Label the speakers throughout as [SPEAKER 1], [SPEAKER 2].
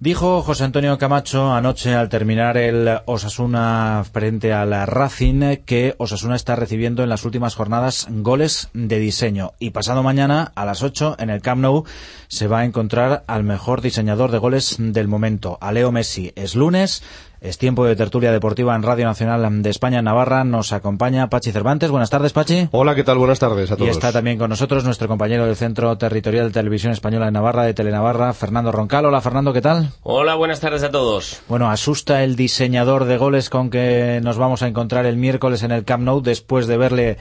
[SPEAKER 1] Dijo José Antonio Camacho anoche al terminar el Osasuna frente a la Racing que Osasuna está recibiendo en las últimas jornadas goles de diseño y pasado mañana a las 8 en el Camp Nou se va a encontrar al mejor diseñador de goles del momento, a Leo Messi. Es lunes, es tiempo de tertulia deportiva en Radio Nacional de España, Navarra. Nos acompaña Pachi Cervantes. Buenas tardes, Pachi.
[SPEAKER 2] Hola, ¿qué tal? Buenas tardes a todos.
[SPEAKER 1] Y está también con nosotros nuestro compañero del Centro Territorial de Televisión Española de Navarra, de Telenavarra, Fernando Roncal. Hola, Fernando, ¿qué tal?
[SPEAKER 3] Hola, buenas tardes a todos.
[SPEAKER 1] Bueno, asusta el diseñador de goles con que nos vamos a encontrar el miércoles en el Camp Nou después de verle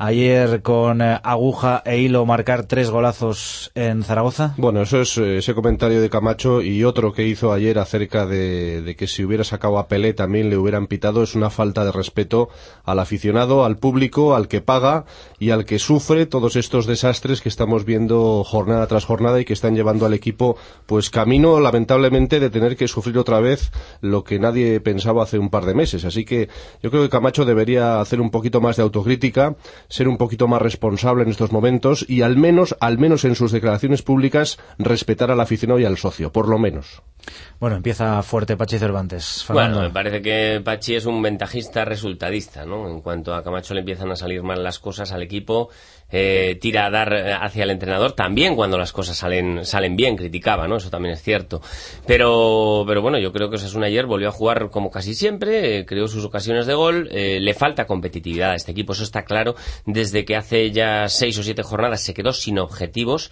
[SPEAKER 1] ayer con eh, aguja e hilo marcar tres golazos en Zaragoza?
[SPEAKER 2] Bueno, eso es eh, ese comentario de Camacho y otro que hizo ayer acerca de, que si hubiera sacado a Pelé también le hubieran pitado es una falta de respeto al aficionado, al público, al que paga y al que sufre todos estos desastres que estamos viendo jornada tras jornada y que están llevando al equipo pues camino lamentablemente de tener que sufrir otra vez lo que nadie pensaba hace un par de meses. Así que yo creo que Camacho debería hacer un poquito más de autocrítica ser un poquito más responsable en estos momentos y al menos, al menos en sus declaraciones públicas, respetar al aficionado y al socio, por lo menos.
[SPEAKER 1] Bueno, empieza fuerte Pachi Cervantes.
[SPEAKER 3] Bueno, me parece que Pachi es un ventajista resultadista, ¿no? En cuanto a Camacho le empiezan a salir mal las cosas al equipo, eh, tira a dar eh, hacia el entrenador también cuando las cosas salen salen bien criticaba no eso también es cierto pero pero bueno yo creo que Osasuna ayer volvió a jugar como casi siempre eh, creó sus ocasiones de gol le falta competitividad a este equipo eso está claro desde que hace ya seis o siete jornadas se quedó sin objetivos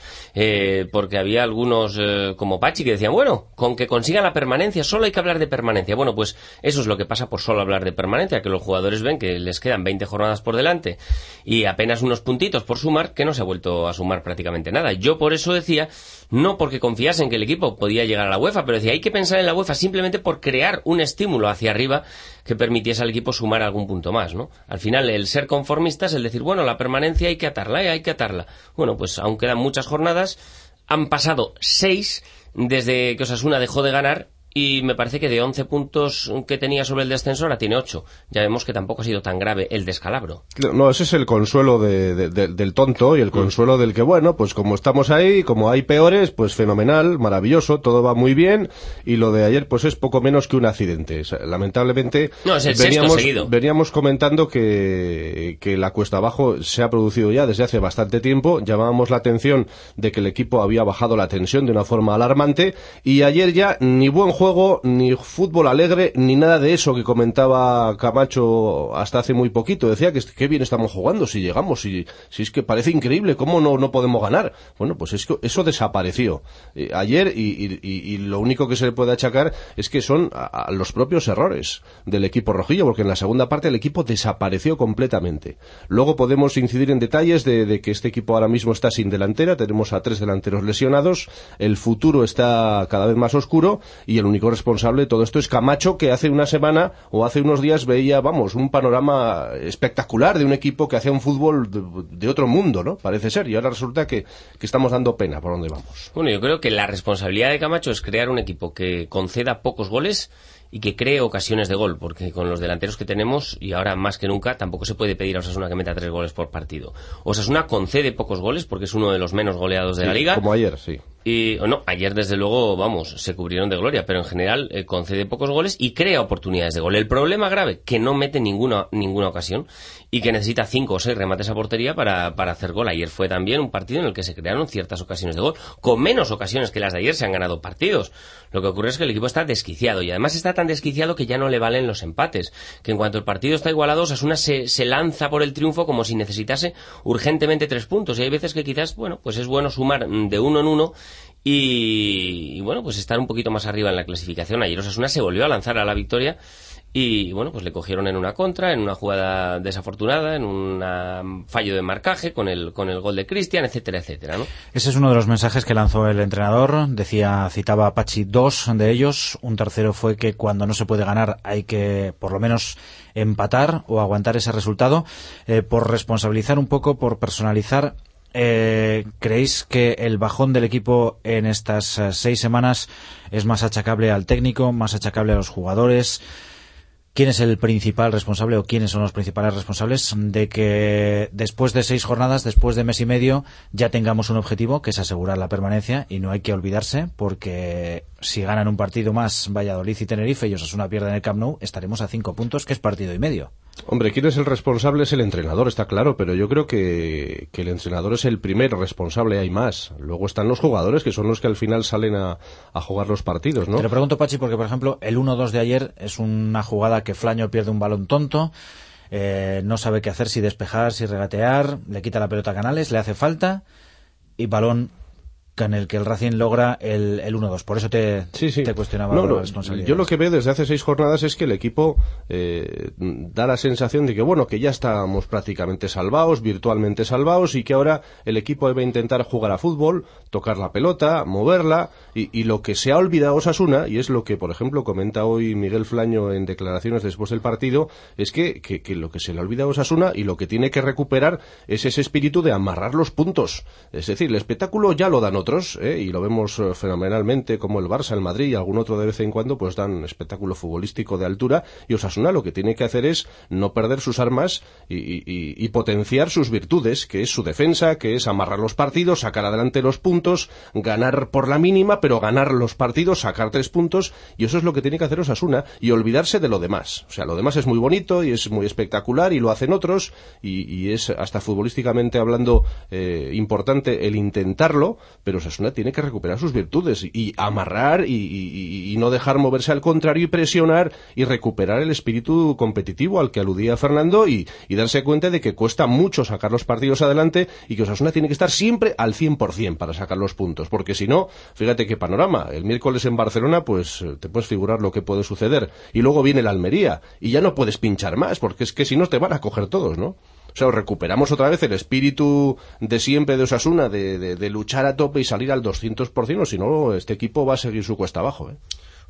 [SPEAKER 3] porque había algunos como Pachi que decían bueno con que consigan la permanencia solo hay que hablar de permanencia bueno pues eso es lo que pasa por solo hablar de permanencia que los jugadores ven que les quedan 20 jornadas por delante y apenas unos puntitos por sumar que no se ha vuelto a sumar prácticamente nada. Yo por eso decía, no porque confiase en que el equipo podía llegar a la UEFA, pero decía, hay que pensar en la UEFA simplemente por crear un estímulo hacia arriba que permitiese al equipo sumar algún punto más, ¿no? Al final, el ser conformista es el decir, bueno, la permanencia hay que atarla, ¿eh? hay que atarla. Bueno, pues aún quedan muchas jornadas, han pasado seis desde que Osasuna dejó de ganar y me parece que de 11 puntos que tenía sobre el descenso ahora tiene 8. Ya vemos que tampoco ha sido tan grave el descalabro.
[SPEAKER 2] No, ese es el consuelo del tonto y el mm. consuelo del que, bueno, pues como estamos ahí, como hay peores, pues fenomenal, maravilloso, todo va muy bien y lo de ayer pues es poco menos que un accidente. lamentablemente
[SPEAKER 3] no, es el
[SPEAKER 2] veníamos,
[SPEAKER 3] seguido.
[SPEAKER 2] veníamos comentando que, que la cuesta abajo se ha producido ya desde hace bastante tiempo, llamábamos la atención de que el equipo había bajado la tensión de una forma alarmante y ayer ya ni buen juego, ni fútbol alegre, ni nada de eso que comentaba Camacho hasta hace muy poquito. Decía que qué bien estamos jugando, si llegamos, si, si es que parece increíble, ¿cómo no, no podemos ganar? Bueno, pues es que eso desapareció eh, ayer y, lo único que se le puede achacar es que son los propios errores del equipo rojillo, porque en la segunda parte el equipo desapareció completamente. Luego podemos incidir en detalles de, de que este equipo ahora mismo está sin delantera, tenemos a tres delanteros lesionados, el futuro está cada vez más oscuro y el único responsable de todo esto es Camacho, que hace una semana o hace unos días veía, vamos, un panorama espectacular de un equipo que hacía un fútbol de, otro mundo, ¿no? Parece ser. Y ahora resulta que, que estamos dando pena por donde vamos.
[SPEAKER 3] Bueno, yo creo que la responsabilidad de Camacho es crear un equipo que conceda pocos goles y que cree ocasiones de gol, porque con los delanteros que tenemos, y ahora más que nunca, tampoco se puede pedir a Osasuna que meta tres goles por partido. Osasuna concede pocos goles porque es uno de los menos goleados de la liga.
[SPEAKER 2] Como ayer, sí.
[SPEAKER 3] Y, no, ayer desde luego, vamos, se cubrieron de gloria, pero en general eh, concede pocos goles y crea oportunidades de gol. El problema grave, que no mete ninguna, ninguna ocasión y que necesita cinco o seis remates a portería para, para hacer gol. Ayer fue también un partido en el que se crearon ciertas ocasiones de gol, con menos ocasiones que las de ayer se han ganado partidos. Lo que ocurre es que el equipo está desquiciado y además está tan desquiciado que ya no le valen los empates. Que en cuanto el partido está igualado, Osasuna se, se lanza por el triunfo como si necesitase urgentemente tres puntos. Y hay veces que quizás, bueno, pues es bueno sumar de uno en uno y, bueno, pues estar un poquito más arriba en la clasificación. Ayer Osasuna se volvió a lanzar a la victoria y bueno, pues le cogieron en una contra, en una jugada desafortunada, en un fallo de marcaje con el, con el gol de Cristian, etcétera, etcétera, ¿no?
[SPEAKER 1] Ese es uno de los mensajes que lanzó el entrenador. Decía, citaba a Pachi dos de ellos. Un tercero fue que cuando no se puede ganar hay que por lo menos empatar o aguantar ese resultado. Eh, por responsabilizar un poco, por personalizar, eh, ¿Creéis que el bajón del equipo en estas eh, seis semanas es más achacable al técnico, más achacable a los jugadores? quién es el principal responsable o quiénes son los principales responsables de que después de seis jornadas, después de mes y medio, ya tengamos un objetivo que es asegurar la permanencia y no hay que olvidarse porque si ganan un partido más Valladolid y Tenerife y Osasuna pierden el Camp Nou, estaremos a cinco puntos, que es partido y medio.
[SPEAKER 2] Hombre, quién es el responsable es el entrenador, está claro, pero yo creo que, el entrenador es el primer responsable, hay más. Luego están los jugadores, que son los que al final salen a, jugar los partidos, ¿no?
[SPEAKER 1] Te lo pregunto, Pachi, porque, por ejemplo, el 1-2 de ayer es una jugada que Flaño pierde un balón tonto, eh, no sabe qué hacer, si despejar, si regatear, le quita la pelota a Canales, le hace falta, y balón en el que el Racing logra el, el 1-2. Por eso te, te cuestionaba la responsabilidad.
[SPEAKER 2] Yo lo que veo desde hace seis jornadas es que el equipo eh, da la sensación de que, bueno, que ya estamos prácticamente salvados, virtualmente salvados, y que ahora el equipo debe intentar jugar a fútbol, tocar la pelota, moverla, y, y lo que se ha olvidado Osasuna, y es lo que, por ejemplo, comenta hoy Miguel Flaño en declaraciones después del partido, es que, que, que lo que se le ha olvidado Osasuna y lo que tiene que recuperar es ese espíritu de amarrar los puntos. Es decir, el espectáculo ya lo dan otros ¿eh? y lo vemos eh, fenomenalmente, como el Barça, el Madrid y algún otro de vez en cuando, pues dan espectáculo futbolístico de altura. Y Osasuna lo que tiene que hacer es no perder sus armas y, potenciar sus virtudes, que es su defensa, que es amarrar los partidos, sacar adelante los puntos, ganar por la mínima, pero ganar los partidos, sacar tres puntos, y eso es lo que tiene que hacer Osasuna, y olvidarse de lo demás. O sea, lo demás es muy bonito y es muy espectacular y lo hacen otros, y, es hasta futbolísticamente hablando eh, importante el intentarlo, pero Osasuna tiene que recuperar sus virtudes y amarrar y, no dejar moverse al contrario y presionar y recuperar el espíritu competitivo al que aludía Fernando y, darse cuenta de que cuesta mucho sacar los partidos adelante y que Osasuna tiene que estar siempre al 100% para sacar los puntos, porque si no, fíjate qué panorama, el miércoles en Barcelona pues eh, te puedes figurar lo que puede suceder y luego viene la Almería y ya no puedes pinchar más porque es que si no te van a coger todos, ¿no? Sea, recuperamos otra vez el espíritu de siempre de Osasuna, de, de, luchar a tope y salir al 200%, o si no, este equipo va a seguir su cuesta abajo. ¿eh?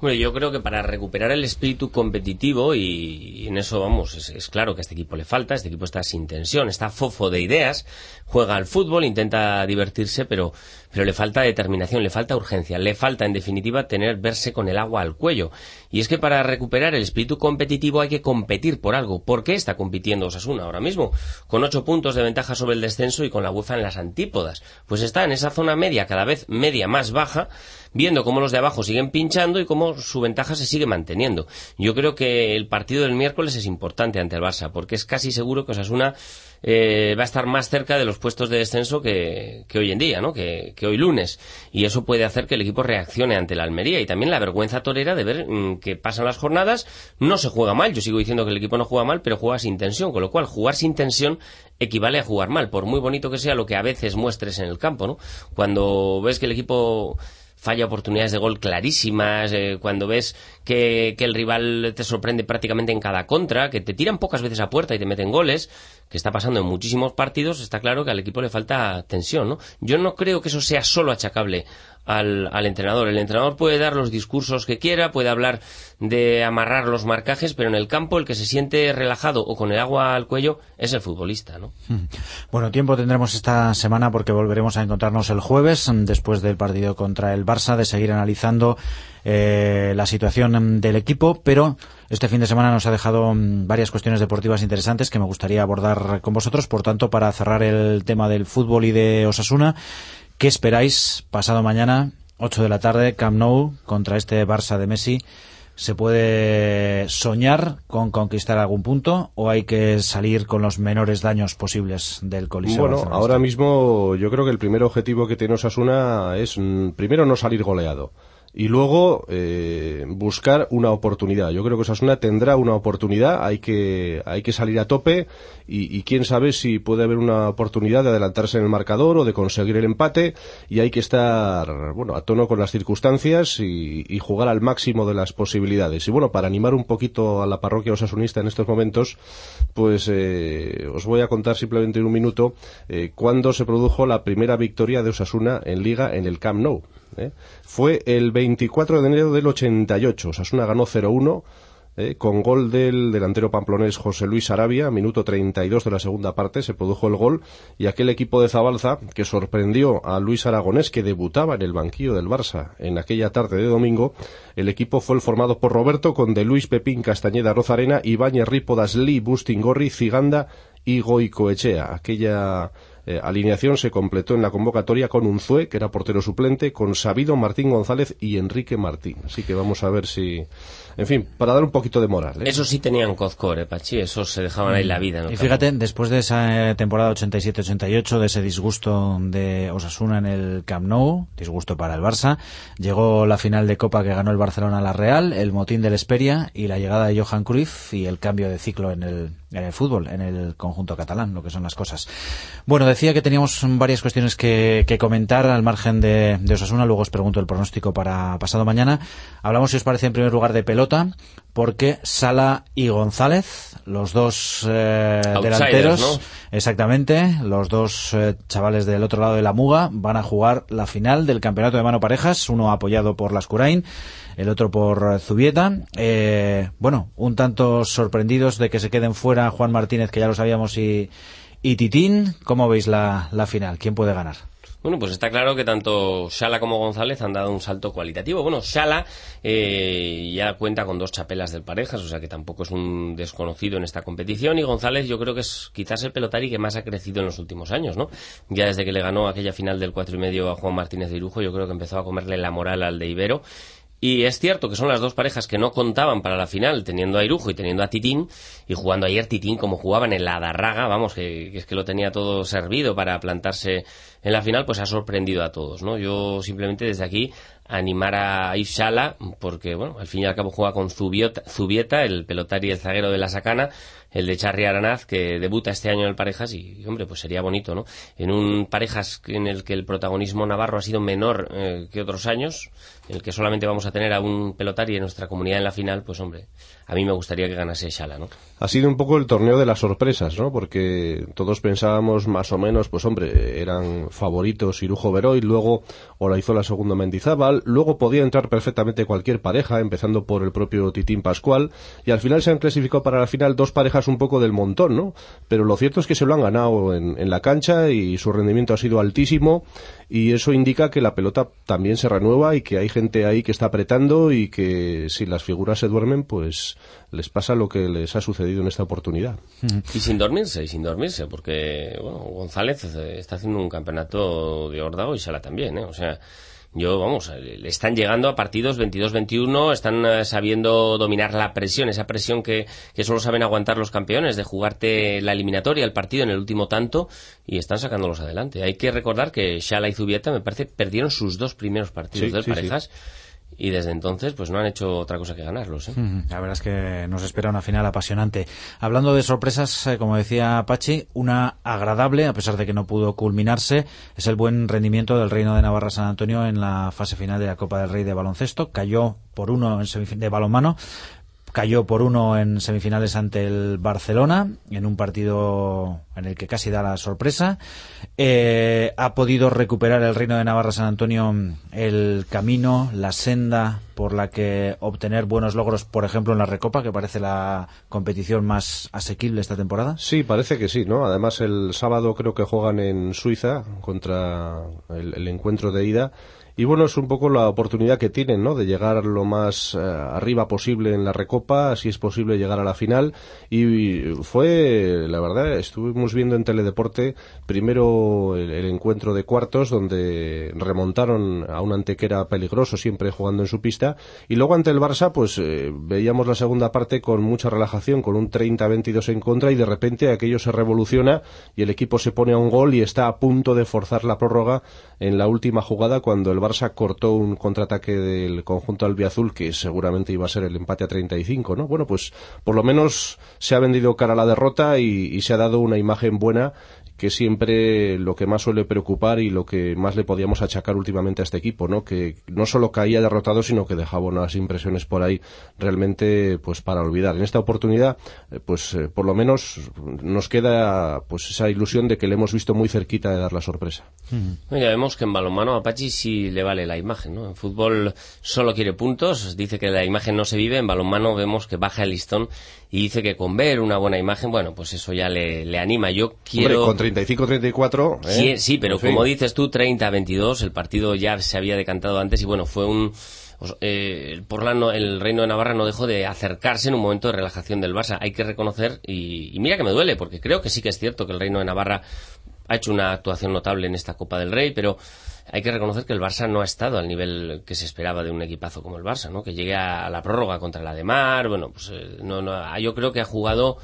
[SPEAKER 3] Bueno, yo creo que para recuperar el espíritu competitivo, y, en eso vamos, es, claro que a este equipo le falta, este equipo está sin tensión, está fofo de ideas, juega al fútbol, intenta divertirse, pero, pero le falta determinación, le falta urgencia, le falta en definitiva tener verse con el agua al cuello. Y es que para recuperar el espíritu competitivo hay que competir por algo. ¿Por qué está compitiendo Osasuna ahora mismo? Con ocho puntos de ventaja sobre el descenso y con la UEFA en las antípodas. Pues está en esa zona media, cada vez media más baja, viendo cómo los de abajo siguen pinchando y cómo su ventaja se sigue manteniendo. Yo creo que el partido del miércoles es importante ante el Barça, porque es casi seguro que Osasuna eh, va a estar más cerca de los puestos de descenso que, hoy en día, ¿no? Que, hoy lunes. Y eso puede hacer que el equipo reaccione ante la Almería. Y también la vergüenza torera de ver mm, que pasan las jornadas, no se juega mal. Yo sigo diciendo que el equipo no juega mal, pero juega sin tensión. Con lo cual, jugar sin tensión equivale a jugar mal, por muy bonito que sea lo que a veces muestres en el campo, ¿no? Cuando ves que el equipo falla oportunidades de gol clarísimas, eh, cuando ves que, que, el rival te sorprende prácticamente en cada contra, que te tiran pocas veces a puerta y te meten goles, que está pasando en muchísimos partidos, está claro que al equipo le falta tensión, ¿no? Yo no creo que eso sea solo achacable al, al, entrenador. El entrenador puede dar los discursos que quiera, puede hablar de amarrar los marcajes, pero en el campo el que se siente relajado o con el agua al cuello es el futbolista, ¿no?
[SPEAKER 1] Bueno, tiempo tendremos esta semana porque volveremos a encontrarnos el jueves después del partido contra el Barça de seguir analizando eh, la situación del equipo, pero este fin de semana nos ha dejado varias cuestiones deportivas interesantes que me gustaría abordar con vosotros. Por tanto, para cerrar el tema del fútbol y de Osasuna, ¿Qué esperáis pasado mañana, 8 de la tarde, Camp Nou, contra este Barça de Messi? ¿Se puede soñar con conquistar algún punto o hay que salir con los menores daños posibles del Coliseo?
[SPEAKER 2] Bueno, ahora mismo yo creo que el primer objetivo que tiene Osasuna es mm, primero no salir goleado y luego eh, buscar una oportunidad. Yo creo que Osasuna tendrá una oportunidad, hay que, hay que salir a tope y, quién sabe si puede haber una oportunidad de adelantarse en el marcador o de conseguir el empate y hay que estar bueno a tono con las circunstancias y, y jugar al máximo de las posibilidades. Y bueno, para animar un poquito a la parroquia osasunista en estos momentos, pues eh, os voy a contar simplemente en un minuto eh, cuándo se produjo la primera victoria de Osasuna en Liga en el Camp Nou. ¿Eh? Fue el 24 de enero del 88. Osasuna ganó 0-1 eh, con gol del delantero pamplonés José Luis Arabia, minuto 32 de la segunda parte, se produjo el gol y aquel equipo de Zabalza que sorprendió a Luis Aragonés que debutaba en el banquillo del Barça en aquella tarde de domingo, el equipo fue el formado por Roberto con de Luis Pepín Castañeda Rozarena, Ibáñez Rípodas Lee, Bustingorri, Ciganda y Goicoechea. Aquella eh, alineación se completó en la convocatoria con Unzue, que era portero suplente, con Sabido Martín González y Enrique Martín. Así que vamos a ver si en fin, para dar un poquito de moral.
[SPEAKER 3] ¿eh? Eso sí tenían cozcore, Pachi, esos se dejaban ahí la vida.
[SPEAKER 1] y fíjate, después de esa eh, temporada 87-88, de ese disgusto de Osasuna en el Camp Nou, disgusto para el Barça, llegó la final de Copa que ganó el Barcelona a la Real, el motín del Esperia y la llegada de Johan Cruyff y el cambio de ciclo en el, en el fútbol, en el conjunto catalán, lo que son las cosas. Bueno, decía que teníamos varias cuestiones que, que comentar al margen de, de Osasuna, luego os pregunto el pronóstico para pasado mañana. Hablamos, si os parece, en primer lugar de pelota porque Sala y González, los dos eh, delanteros,
[SPEAKER 3] ¿no?
[SPEAKER 1] exactamente, los dos eh, chavales del otro lado de la muga, van a jugar la final del campeonato de mano parejas, uno apoyado por las Curain, el otro por Zubieta. Eh, bueno, un tanto sorprendidos de que se queden fuera Juan Martínez, que ya lo sabíamos, y, y Titín. ¿Cómo veis la, la final? ¿Quién puede ganar?
[SPEAKER 3] Bueno, pues está claro que tanto Shala como González han dado un salto cualitativo. Bueno, Shala eh, ya cuenta con dos chapelas del parejas, o sea que tampoco es un desconocido en esta competición. Y González yo creo que es quizás el pelotari que más ha crecido en los últimos años, ¿no? Ya desde que le ganó aquella final del cuatro y medio a Juan Martínez de Irujo, yo creo que empezó a comerle la moral al de Ibero. Y es cierto que son las dos parejas que no contaban para la final, teniendo a Irujo y teniendo a Titín, y jugando ayer Titín como jugaban en la Darraga, vamos, que, que, es que lo tenía todo servido para plantarse en la final, pues ha sorprendido a todos, ¿no? Yo simplemente desde aquí animar a Ishala, porque, bueno, al fin y al cabo juega con Zubieta, Zubieta el pelotari y el zaguero de la Sacana, el de Charri Aranaz, que debuta este año en el Parejas y, hombre, pues sería bonito, ¿no? En un Parejas en el que el protagonismo navarro ha sido menor eh, que otros años, en el que solamente vamos a tener a un pelotari en nuestra comunidad en la final, pues, hombre, a mí me gustaría que ganase Shala, ¿no?
[SPEAKER 2] Ha sido un poco el torneo de las sorpresas, ¿no? Porque todos pensábamos más o menos, pues, hombre, eran favoritos Irujo Veró y luego o la hizo la segunda Mendizábal, luego podía entrar perfectamente cualquier pareja, empezando por el propio Titín Pascual, y al final se han clasificado para la final dos parejas un poco del montón, ¿no? Pero lo cierto es que se lo han ganado en, en la cancha y su rendimiento ha sido altísimo y eso indica que la pelota también se renueva y que hay gente ahí que está apretando y que si las figuras se duermen, pues les pasa lo que les ha sucedido en esta oportunidad.
[SPEAKER 3] Y sin dormirse, y sin dormirse, porque bueno, González está haciendo un campeonato de Ordao y Sala también, ¿eh? O sea, yo, vamos, le están llegando a partidos 22-21, están eh, sabiendo dominar la presión, esa presión que, que solo saben aguantar los campeones, de jugarte la eliminatoria, el partido en el último tanto, y están sacándolos adelante. Hay que recordar que Shala y Zubieta, me parece, perdieron sus dos primeros partidos
[SPEAKER 2] Sí, sí,
[SPEAKER 3] parejas. Y desde entonces, pues no han hecho otra cosa que ganarlos. ¿eh?
[SPEAKER 1] La verdad es que nos espera una final apasionante. Hablando de sorpresas, eh, como decía Pachi, una agradable, a pesar de que no pudo culminarse, es el buen rendimiento del Reino de Navarra San Antonio en la fase final de la Copa del Rey de baloncesto. Cayó por uno en de balonmano, cayó por uno en semifinales ante el Barcelona, en un partido en el que casi da la sorpresa. Eh, ha podido recuperar el Reino de Navarra San Antonio el camino, la senda por la que obtener buenos logros, por ejemplo, en la Recopa, que parece la competición más asequible esta temporada.
[SPEAKER 2] Sí, parece que sí, ¿no? Además, el sábado creo que juegan en Suiza contra el, el encuentro de ida. Y bueno, es un poco la oportunidad que tienen, ¿no? De llegar lo más eh, arriba posible en la recopa, si es posible llegar a la final. Y fue, la verdad, estuvimos viendo en Teledeporte primero el, encuentro de cuartos, donde remontaron a un antequera peligroso, siempre jugando en su pista. Y luego ante el Barça, pues eh, veíamos la segunda parte con mucha relajación, con un 30-22 en contra, y de repente aquello se revoluciona y el equipo se pone a un gol y está a punto de forzar la prórroga en la última jugada cuando el Cortó un contraataque del conjunto albiazul que seguramente iba a ser el empate a 35, ¿no? Bueno, pues por lo menos se ha vendido cara a la derrota y se ha dado una imagen buena que siempre lo que más suele preocupar y lo que más le podíamos achacar últimamente a este equipo, ¿no? Que no solo caía derrotado, sino que dejaba unas impresiones por ahí realmente pues para olvidar. En esta oportunidad, eh, pues eh, por lo menos nos queda pues esa ilusión de que le hemos visto muy cerquita de dar la sorpresa.
[SPEAKER 3] ya vemos que en balonmano a Pachi sí le vale la imagen, ¿no? En fútbol solo quiere puntos, dice que la imagen no se vive, en balonmano vemos que baja el listón y dice que con ver una buena imagen, bueno, pues eso ya le, anima. Yo quiero...
[SPEAKER 2] 35-34...
[SPEAKER 3] ¿eh? Sí, sí, pero como dices tú, 30-22, el partido ya se había decantado antes y bueno, fue un... Eh, por el Reino de Navarra no dejó de acercarse en un momento de relajación del Barça. Hay que reconocer, y, y mira que me duele, porque creo que sí que es cierto que el Reino de Navarra ha hecho una actuación notable en esta Copa del Rey, pero hay que reconocer que el Barça no ha estado al nivel que se esperaba de un equipazo como el Barça, ¿no? Que llegue a la prórroga contra la de Mar, bueno, pues eh, no, no, yo creo que ha jugado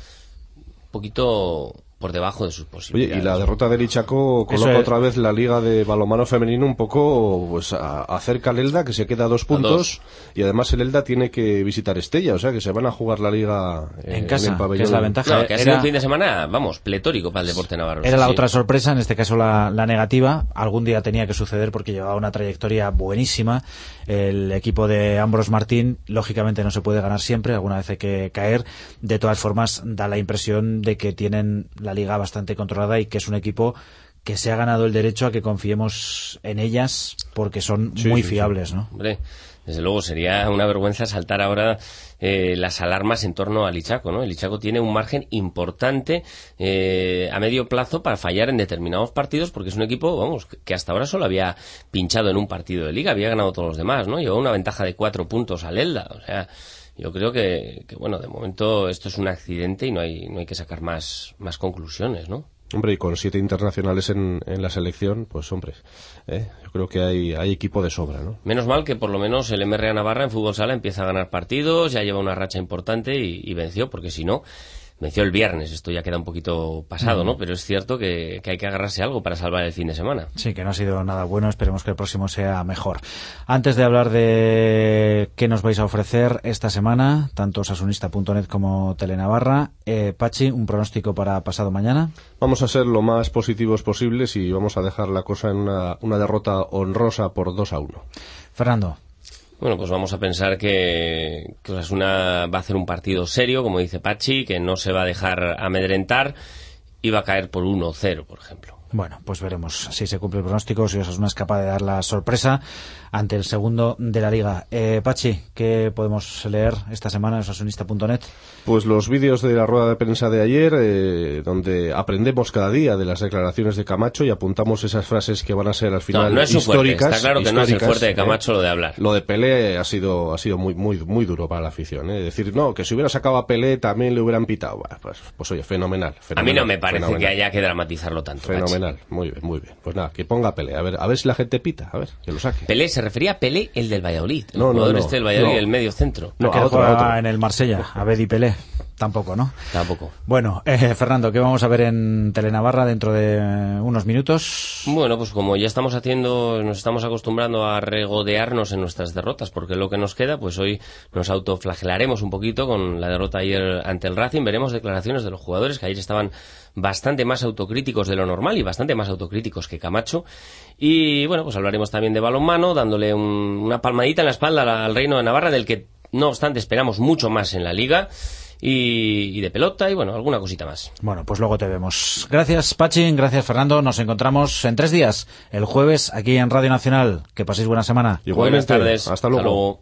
[SPEAKER 3] un poquito por debajo de sus posibilidades.
[SPEAKER 2] Oye, y la derrota del Ichaco coloca otra vez la liga de balomano femenino un poco pues acerca al Elda, que se queda a dos puntos, y además el Elda tiene que visitar Estella, o sea que se van a jugar la liga
[SPEAKER 1] en, casa, que es la ventaja.
[SPEAKER 3] que ha sido un fin de semana, vamos, pletórico para el deporte navarro.
[SPEAKER 1] Era la otra sorpresa, en este caso la, la negativa. Algún día tenía que suceder porque llevaba una trayectoria buenísima. El equipo de Ambros Martín, lógicamente no se puede ganar siempre, alguna vez hay que caer. De todas formas, da la impresión de que tienen la liga bastante controlada y que es un equipo que se ha ganado el derecho a que confiemos en ellas porque son muy fiables, ¿no?
[SPEAKER 3] Hombre, desde luego sería una vergüenza saltar ahora eh, las alarmas en torno al Ichaco, ¿no? El Ichaco tiene un margen importante eh, a medio plazo para fallar en determinados partidos porque es un equipo, vamos, que hasta ahora solo había pinchado en un partido de liga, había ganado todos los demás, ¿no? Llevó una ventaja de cuatro puntos al Elda, o sea, yo creo que, bueno, de momento esto es un accidente y no hay, no hay que sacar más, más conclusiones, ¿no?
[SPEAKER 2] Hombre, y con siete internacionales en, en la selección, pues hombre, ¿eh? yo creo que hay, hay equipo de sobra, ¿no?
[SPEAKER 3] Menos mal que por lo menos el MRA Navarra en fútbol sala empieza a ganar partidos, ya lleva una racha importante y venció, porque si no, venció el viernes, esto ya queda un poquito pasado, ¿no? Pero es cierto que, hay que agarrarse algo para salvar el fin de semana.
[SPEAKER 1] Sí, que no ha sido nada bueno, esperemos que el próximo sea mejor. Antes de hablar de qué nos vais a ofrecer esta semana, tanto sasunista.net como Telenavarra, eh, Pachi, un pronóstico para pasado mañana.
[SPEAKER 2] Vamos a ser lo más positivos posibles y vamos a dejar la cosa en una, una derrota honrosa por 2 a 1.
[SPEAKER 1] Fernando.
[SPEAKER 3] Bueno, pues vamos a pensar que, que Osasuna va a hacer un partido serio, como dice Pachi, que no se va a dejar amedrentar y va a caer por 1-0, por ejemplo.
[SPEAKER 1] Bueno, pues veremos si se cumple el pronóstico, si Osasuna es capaz de dar la sorpresa ante el segundo de la liga. Eh, Pachi, ¿qué podemos leer esta semana en osasunista.net?
[SPEAKER 2] Pues los vídeos de la rueda de prensa de ayer, eh, donde aprendemos cada día de las declaraciones de Camacho y apuntamos esas frases que van a ser al final
[SPEAKER 3] no, no es
[SPEAKER 2] históricas.
[SPEAKER 3] Está claro que no es el fuerte de eh. Camacho lo de hablar.
[SPEAKER 2] Lo de Pelé ha sido, ha sido muy, muy, muy duro para la afición. Es decir, no, que si hubiera sacado a Pelé también le hubieran pitado. pues, pues oye, fenomenal,
[SPEAKER 3] A mí no me parece que haya que dramatizarlo tanto.
[SPEAKER 2] Fenomenal, muy bien, muy bien. Pues nada, que ponga a Pelé. A ver, a ver si la gente pita, a ver, que lo saque.
[SPEAKER 3] Pelé se refería a Pelé el del Valladolid. El no, jugador este del Valladolid, el medio centro.
[SPEAKER 1] No, a otro, en el Marsella, a Bedi Pelé. Tampoco, ¿no?
[SPEAKER 3] Tampoco.
[SPEAKER 1] Bueno, eh, Fernando, ¿qué vamos a ver en Telenavarra dentro de unos minutos?
[SPEAKER 3] Bueno, pues como ya estamos haciendo, nos estamos acostumbrando a regodearnos en nuestras derrotas, porque lo que nos queda, pues hoy nos autoflagelaremos un poquito con la derrota ayer ante el Racing. Veremos declaraciones de los jugadores que ayer estaban bastante más autocríticos de lo normal y bastante más autocríticos que Camacho. Y bueno, pues hablaremos también de balonmano, dándole una palmadita en la espalda al Reino de Navarra, del que no obstante esperamos mucho más en la liga y, de pelota y bueno, alguna cosita más.
[SPEAKER 1] Bueno, pues luego te vemos. Gracias Pachin, gracias Fernando. Nos encontramos en tres días, el jueves, aquí en Radio Nacional. Que paséis buena semana.
[SPEAKER 2] Buenas tardes. Hasta luego.